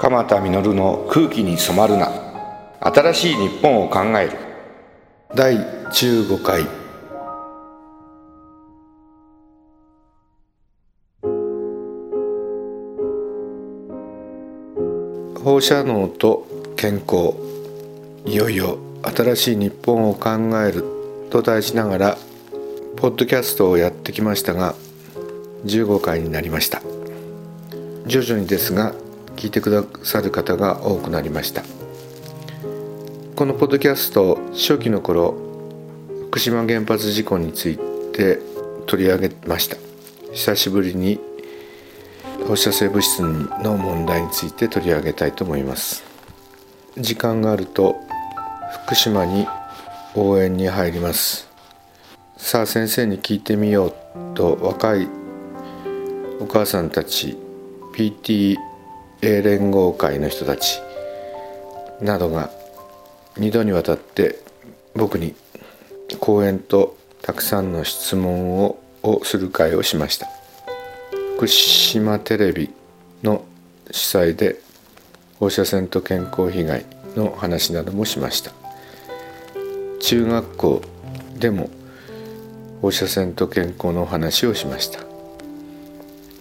鎌田実の空気に染まるな。新しい日本を考える。第15回。放射能と健康。いよいよ新しい日本を考える。と題しながらポッドキャストをやってきましたが15回になりました。徐々にですが聞いてくださる方が多くなりました。このポッドキャスト初期の頃福島原発事故について取り上げました。久しぶりに放射性物質の問題について取り上げたいと思います。時間があると福島に応援に入ります。さあ先生に聞いてみようと若いお母さんたち PT 英連合会の人たちなどが2度にわたって僕に講演とたくさんの質問ををする会をしました。福島テレビの主催で放射線と健康被害の話などもしました。中学校でも放射線と健康の話をしました。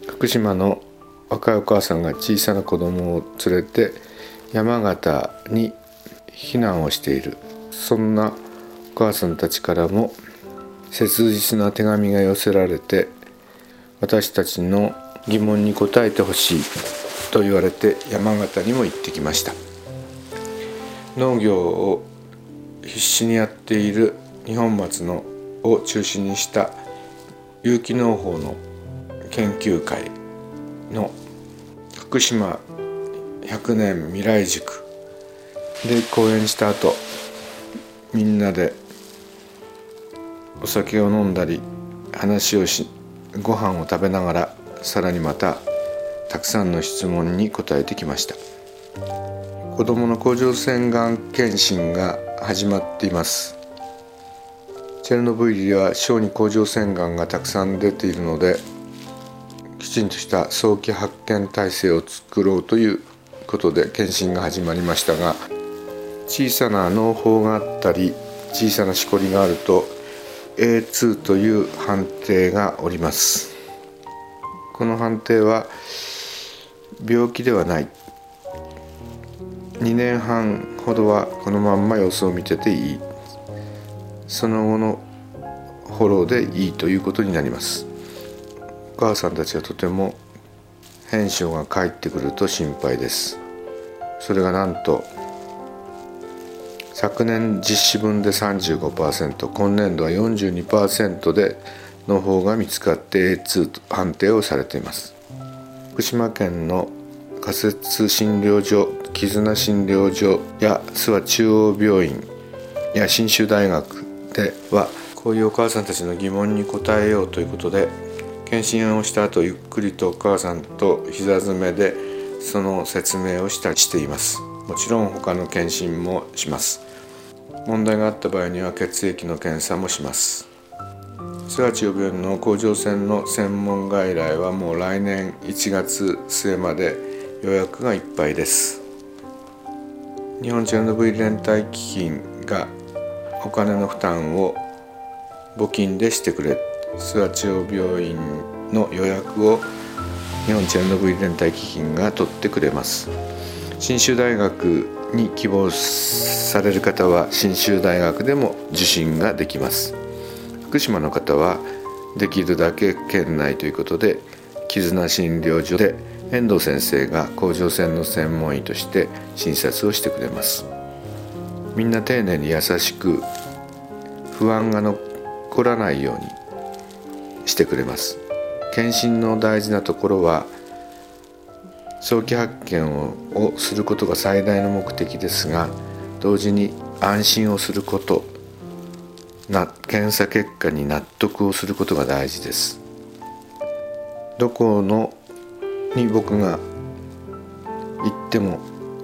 福島の若いお母さんが小さな子供を連れて山形に避難をしている。そんなお母さんたちからも切実な手紙が寄せられて私たちの疑問に答えてほしいと言われて山形にも行ってきました。農業を必死にやっている二本松のを中心にした有機農法の研究会の福島100年未来塾。で講演した後みんなでお酒を飲んだり話をしご飯を食べながらさらにまたたくさんの質問に答えてきました。子どもの甲状腺がん検診が始まっています。チェルノブイリでは小児甲状腺がんがたくさん出ているのできちんとした早期発見体制を作ろうということで検診が始まりましたが小さな農胞があったり小さなしこりがあると A2 という判定がおります。この判定は病気ではない。2年半ほどはこのまんま様子を見てていい。その後のフォローでいいということになります。母さんたちはとても返書が返ってくると心配です。それがなんと昨年実施分で35%今年度は42%での方が見つかって A2 判定をされています。福島県の仮設診療所絆診療所や諏訪中央病院や信州大学ではこういうお母さんたちの疑問に答えようということで検診をした後ゆっくりとお母さんと膝詰めでその説明をしたりしています。もちろん他の検診もします。問題があった場合には血液の検査もします。菅地予病院の甲状腺の専門外来はもう来年1月末まで予約がいっぱいです。日本チェルノブイ連帯基金がお金の負担を募金でしてくれ諏訪地方病院の予約を日本チェルノブイリ連帯基金が取ってくれます信州大学に希望される方は信州大学でも受診ができます福島の方はできるだけ県内ということで絆診療所で遠藤先生が甲状腺の専門医として診察をしてくれますみんな丁寧に優しく不安が残らないようにしてくれます。検診の大事なところは早期発見をすることが最大の目的ですが同時に安心をすることな検査結果に納得をすることが大事です。どこのに僕が行っても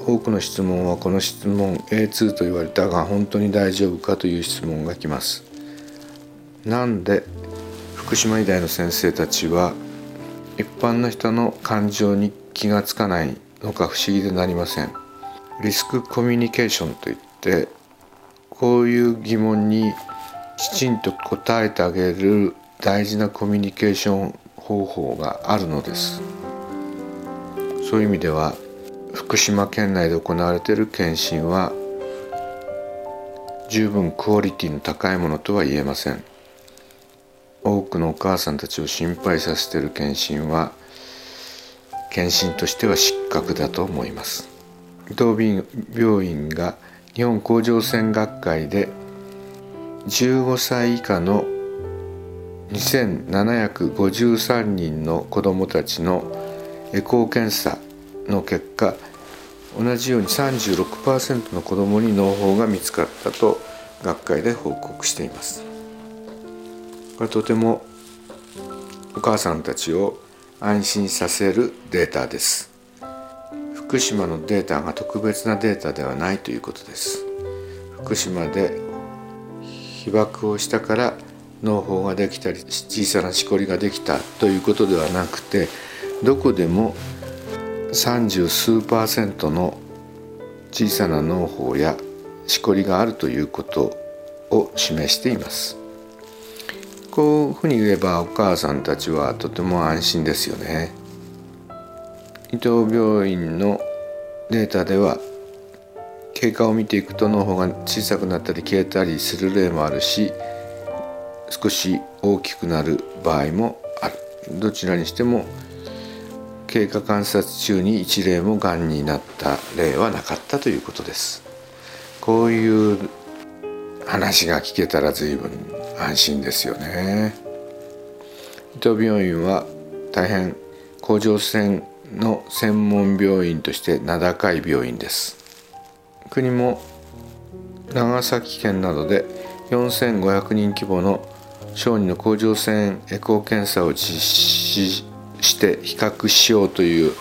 多くの質問はこの質問 A2 と言われたが本当に大丈夫かという質問が来ます。なんで福島医大の先生たちは一般の人の感情に気がつかないのか不思議でなりません。リスクコミュニケーションといってこういう疑問にきちんと答えてあげる大事なコミュニケーション方法があるのです。そういう意味では福島県内で行われている検診は十分クオリティの高いものとは言えません。多くのお母さんたちを心配させている検診は検診としては失格だと思います。伊藤病院が日本甲状腺学会で15歳以下の2753人の子どもたちのエコー検査の結果同じように36%の子どもに脳胞が見つかったと学会で報告しています。これとてもお母さんたちを安心させるデータです。福島のデータが特別なデータではないということです。福島で被爆をしたから脳胞ができたり小さなしこりができたということではなくてどこでも30数パーセントの小さな脳胞やしこりがあるということを示しています。こういうふうに言えばお母さんたちはとても安心ですよね。伊藤病院のデータでは経過を見ていくと脳が小さくなったり消えたりする例もあるし少し大きくなる場合もある。どちらにしても経過観察中に一例もがんになった例はなかったということです。こういう話が聞けたら随分安心ですよね。伊藤病院は大変甲状腺の専門病院として名高い病院です。国も長崎県などで4500人規模の小児の甲状腺エコー検査を実施して比較しようという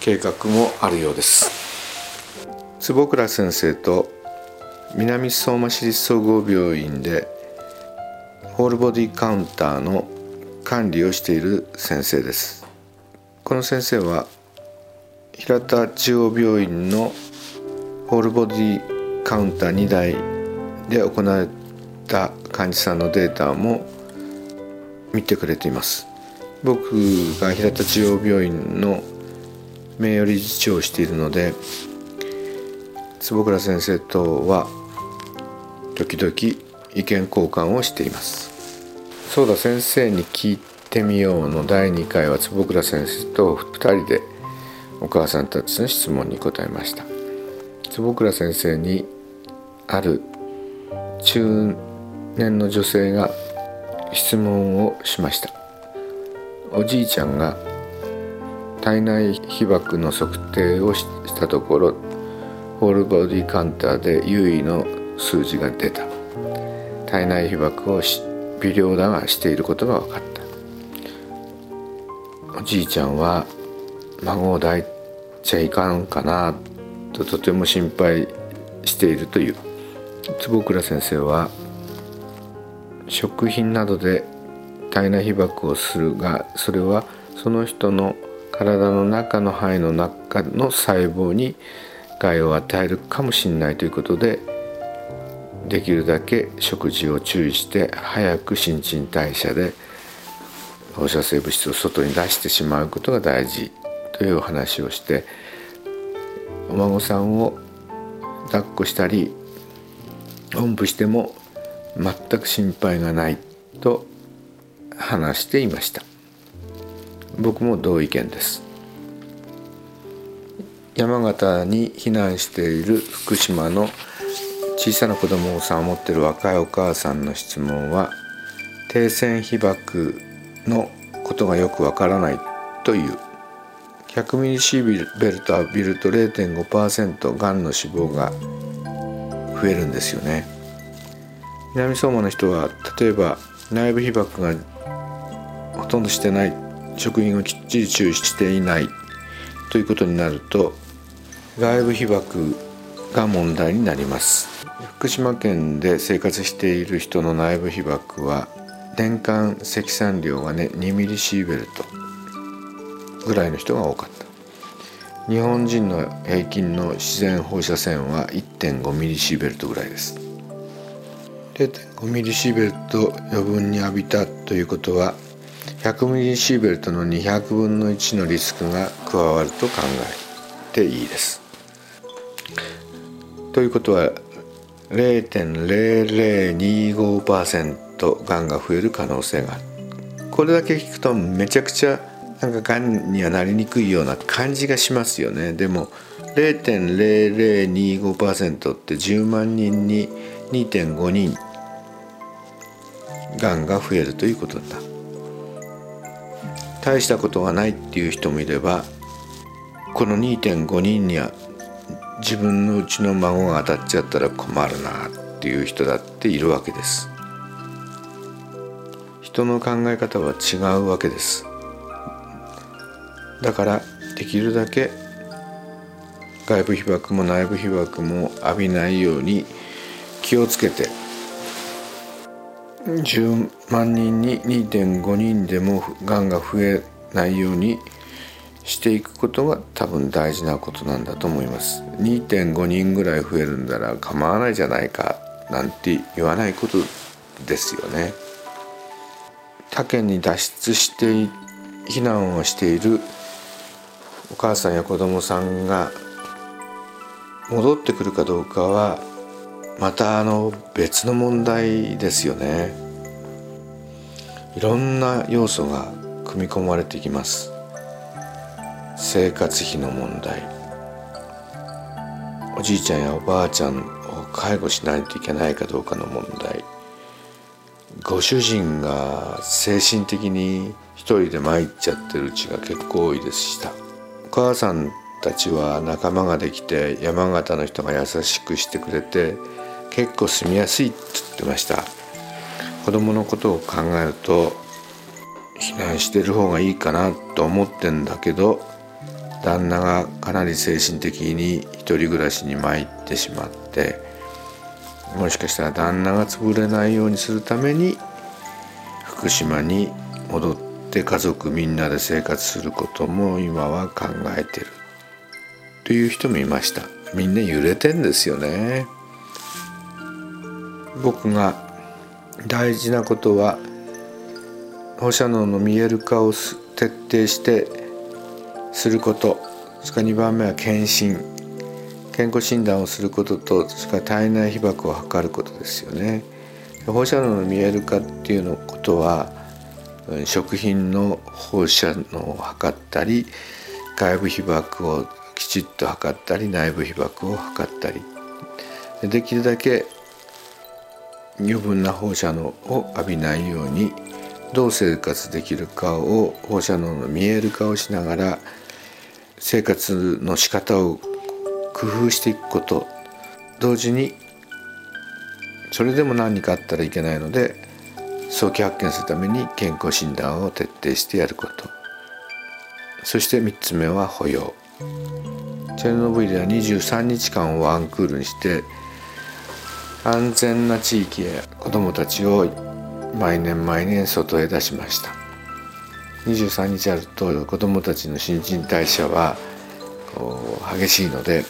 計画もあるようです。坪倉先生と南相馬市立総合病院でホールボディカウンターの管理をしている先生です。この先生は平田中央病院のホールボディカウンター2台で行われた患者さんのデータも見てくれています。僕が平田中央病院の名誉理事長をしているので坪倉先生とは時々意見交換をしています。そうだ先生に聞いてみようの第2回は坪倉先生と2人でお母さんたちの質問に答えました。坪倉先生にある中年の女性が質問をしました。おじいちゃんが体内被曝の測定をしたところホールボディカウンターで優位の数字が出た。体内被曝を微量だがしていることが分かった。おじいちゃんは孫を抱いちゃいかんかなととても心配しているという。坪倉先生は食品などで体内被曝をするがそれはその人の体の中の肺の中の細胞に害を与えるかもしれないということでできるだけ食事を注意して早く新陳代謝で放射性物質を外に出してしまうことが大事というお話をしてお孫さんを抱っこしたりおんぶしても全く心配がないと話していました僕も同意見です。山形に避難している福島の小さな子供さんを持っている若いお母さんの質問は低線被曝のことがよくわからないという。100ミリシーベルト浴びると0.5%がんの死亡が増えるんですよね。南相馬の人は例えば内部被曝がほとんどしてない食品をきっちり注意していないということになると外部被曝が問題になります。福島県で生活している人の内部被曝は年間積算量がね2ミリシーベルトぐらいの人が多かった。日本人の平均の自然放射線は1.5ミリシーベルトぐらいです。0.5ミリシーベルト余分に浴びたということは100ミリシーベルトの200分の1のリスクが加わると考えていいです。ということは0.0025%がんが増える可能性がある。これだけ聞くとめちゃくちゃなんかがんにはなりにくいような感じがしますよね。でも0.0025%って10万人に2.5人がんが増えるということだ。大したことがないっていう人もいればこの2.5人には自分のうちの孫が当たっちゃったら困るなっていう人だっているわけです。人の考え方は違うわけです。だからできるだけ外部被曝も内部被曝も浴びないように気をつけて。10万人に2.5人でもがんが増えないようにしていくことが多分大事なことなんだと思います。2.5人ぐらい増えるんだら構わないじゃないかなんて言わないことですよね。他県に脱出して避難をしているお母さんや子供さんが戻ってくるかどうかはまたあの別の問題ですよね。いろんな要素が組み込まれていきます。生活費の問題。おじいちゃんやおばあちゃんを介護しないといけないかどうかの問題。ご主人が精神的に一人で参っちゃってるうちが結構多いでし。たお母さんたちは仲間ができて山形の人が優しくしてくれて結構住みやすいって言ってました。子供のことを考えると避難してる方がいいかなと思ってんだけど旦那がかなり精神的に一人暮らしに参ってしまってもしかしたら旦那が潰れないようにするために福島に戻って家族みんなで生活することも今は考えてるという人もいました。みんな揺れてんですよね。僕が大事なことは放射能の見える化を徹底してすること。それから2番目は検診健康診断をすることとそれから体内被曝を測ることですよね。放射能の見える化っていうのことは食品の放射能を測ったり外部被曝をきちっと測ったり内部被曝を測ったり。できるだけ余分な放射能を浴びないようにどう生活できるかを放射能の見える化をしながら生活の仕方を工夫していくこと。同時にそれでも何かあったらいけないので早期発見するために健康診断を徹底してやること。そして3つ目は保養。チェルノブイリは23日間をワンクールにして安全な地域へ子どもたちを毎年毎年外へ出しました。23日あると子どもたちの新陳代謝はこう激しいので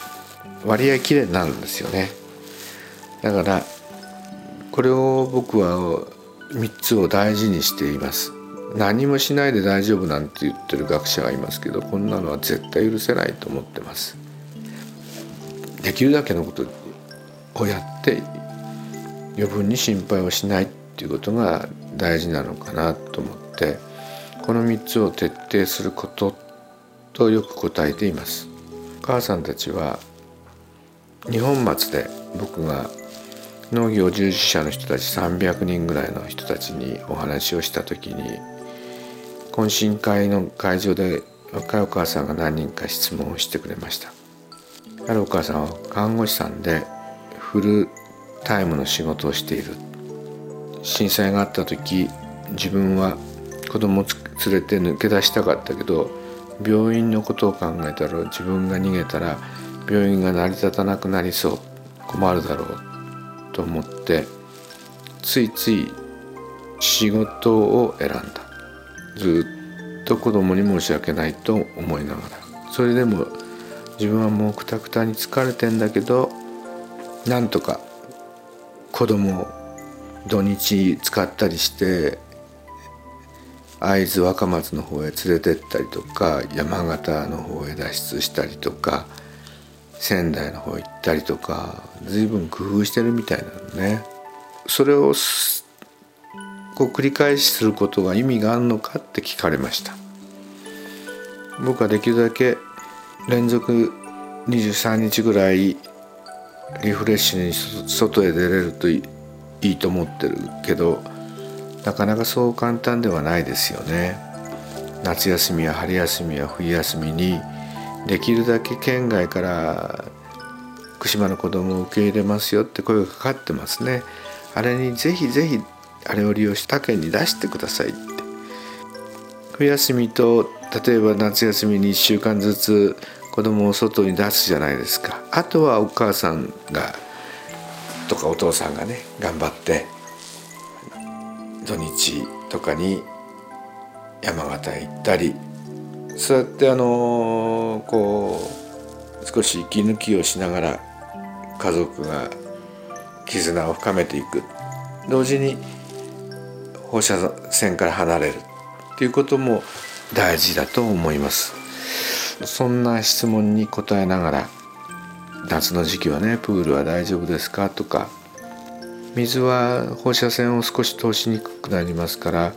割合きれいになるんですよね。だからこれを僕は3つを大事にしています。何もしないで大丈夫なんて言ってる学者がいますけどこんなのは絶対許せないと思ってます。できるだけのことをやって余分に心配をしないっていうことが大事なのかなと思って。この3つを徹底することとよく答えています。お母さんたちは日本松で僕が農業従事者の人たち300人ぐらいの人たちにお話をした時に懇親会の会場で若いお母さんが何人か質問をしてくれました。あるお母さんは看護師さんでフルタイムの仕事をしている。震災があった時自分は子供を連れて抜け出したかったけど病院のことを考えたら自分が逃げたら病院が成り立たなくなりそう困るだろうと思ってついつい仕事を選んだ。ずっと子供に申し訳ないと思いながら。それでも自分はもうくたくたに疲れてんだけどなんとか子供を土日使ったりして会津若松の方へ連れてったりとか山形の方へ脱出したりとか仙台の方行ったりとか随分工夫してるみたいなのね。それをこう繰り返しすることが意味があるのかって聞かれました。僕はできるだけ連続23日ぐらいリフレッシュに外へ出れるといいと思ってるけどなかなかそう簡単ではないですよね。夏休みや春休みや冬休みにできるだけ県外から福島の子供を受け入れますよって声がかかってますね。あれにぜひぜひあれを利用し他県に出してくださいって。冬休みと例えば夏休みに1週間ずつ子供を外に出すじゃないですか。あとはお母さんがとかお父さんがね頑張って土日とかに山形行ったりそうやってあのこう少し息抜きをしながら家族が絆を深めていく。同時に放射線から離れるっていうことも大事だと思います。そんな質問に答えながら夏の時期はねプールは大丈夫ですか？とか水は放射線を少し通しにくくなりますから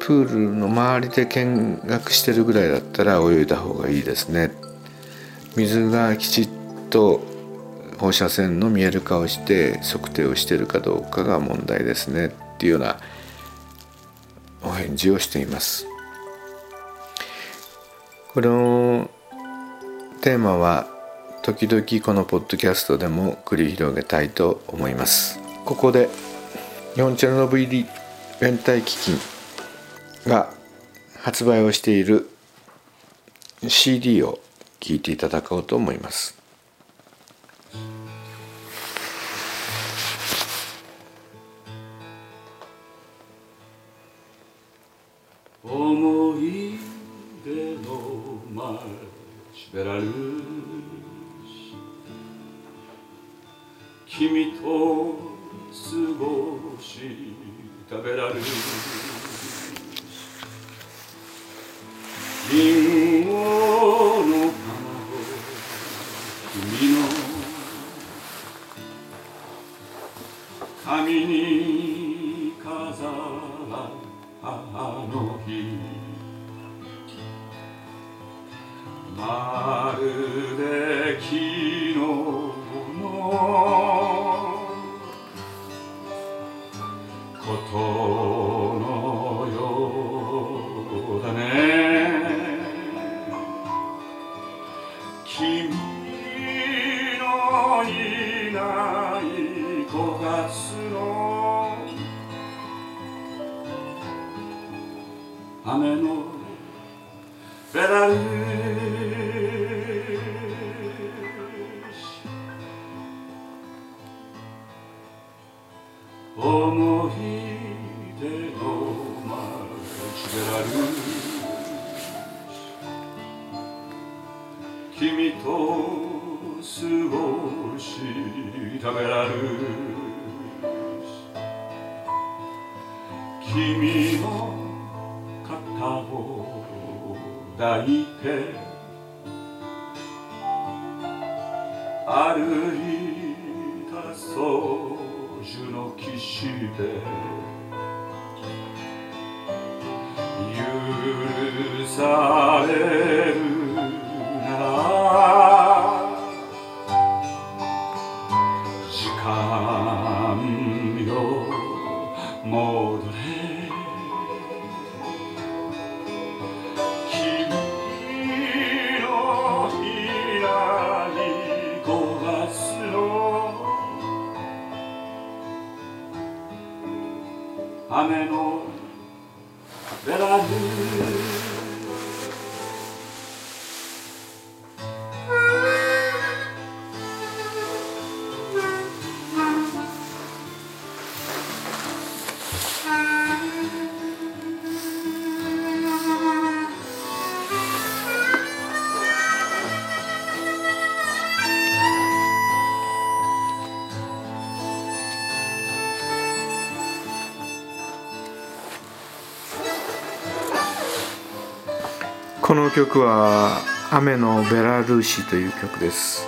プールの周りで見学してるぐらいだったら泳いだ方がいいですね。水がきちっと放射線の見える化をして測定をしてるかどうかが問題ですね。っていうようなお返事をしています。このテーマは時々このポッドキャストでも繰り広げたいと思います。ここで日本チェルノブイリ連帯基金が発売をしている CD を聴いていただこうと思います。思い出の街ベラルーシ君としたベラルーシ君の肩を抱いて歩いた操縦の岸で許される雨のベラル曲は「雨のベラルーシ」という曲です。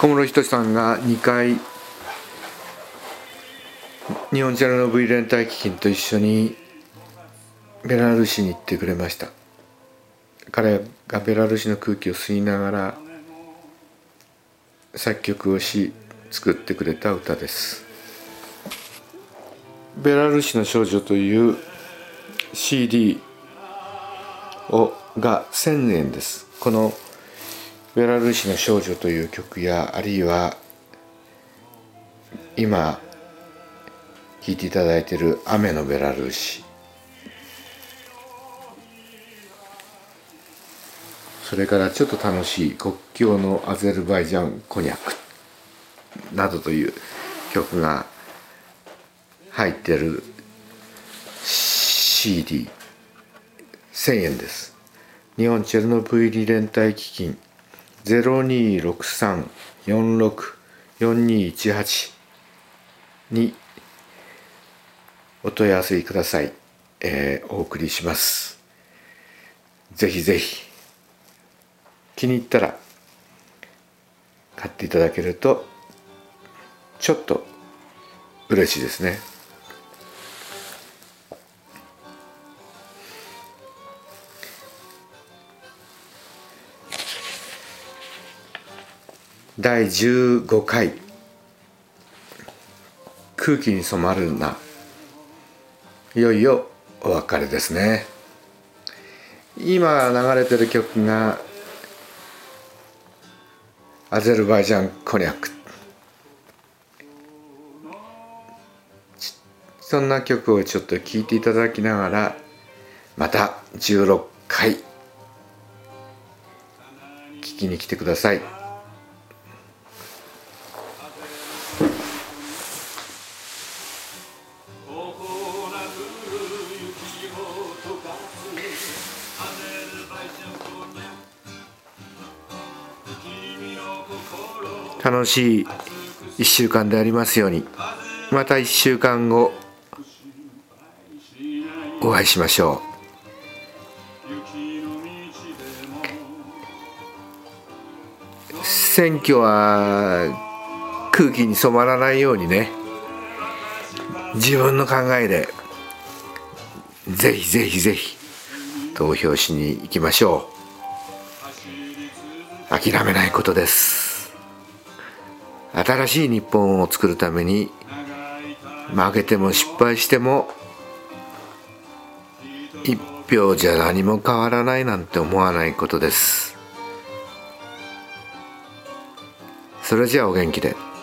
小室仁さんが2回日本チャレノ V 連帯基金と一緒にベラルーシに行ってくれました。彼がベラルーシの空気を吸いながら作曲をし作ってくれた歌です。ベラルーシの少女という CD をが1000円です。このベラルーシの少女という曲やあるいは今聴いていただいている雨のベラルーシ。それからちょっと楽しい国境のアゼルバイジャンコニャクなどという曲が入ってる CD1000 円です。日本チェルノブイリ連帯基金。0263464218にお問い合わせください、えーお送りします。ぜひぜひ。気に入ったら買っていただけるとちょっと嬉しいですね。第15回空気に染まるな。いよいよお別れですね。今流れてる曲がアゼルバイジャンコニャク。そんな曲をちょっと聴いていただきながらまた16回聴きに来てください。楽しい1週間でありますように。また1週間後お会いしましょう。選挙は空気に染まらないようにね。自分の考えでぜひぜひぜひ投票しに行きましょう。諦めないことです。新しい日本を作るために負けても失敗しても一票じゃ何も変わらないなんて思わないことですそれじゃあお元気で。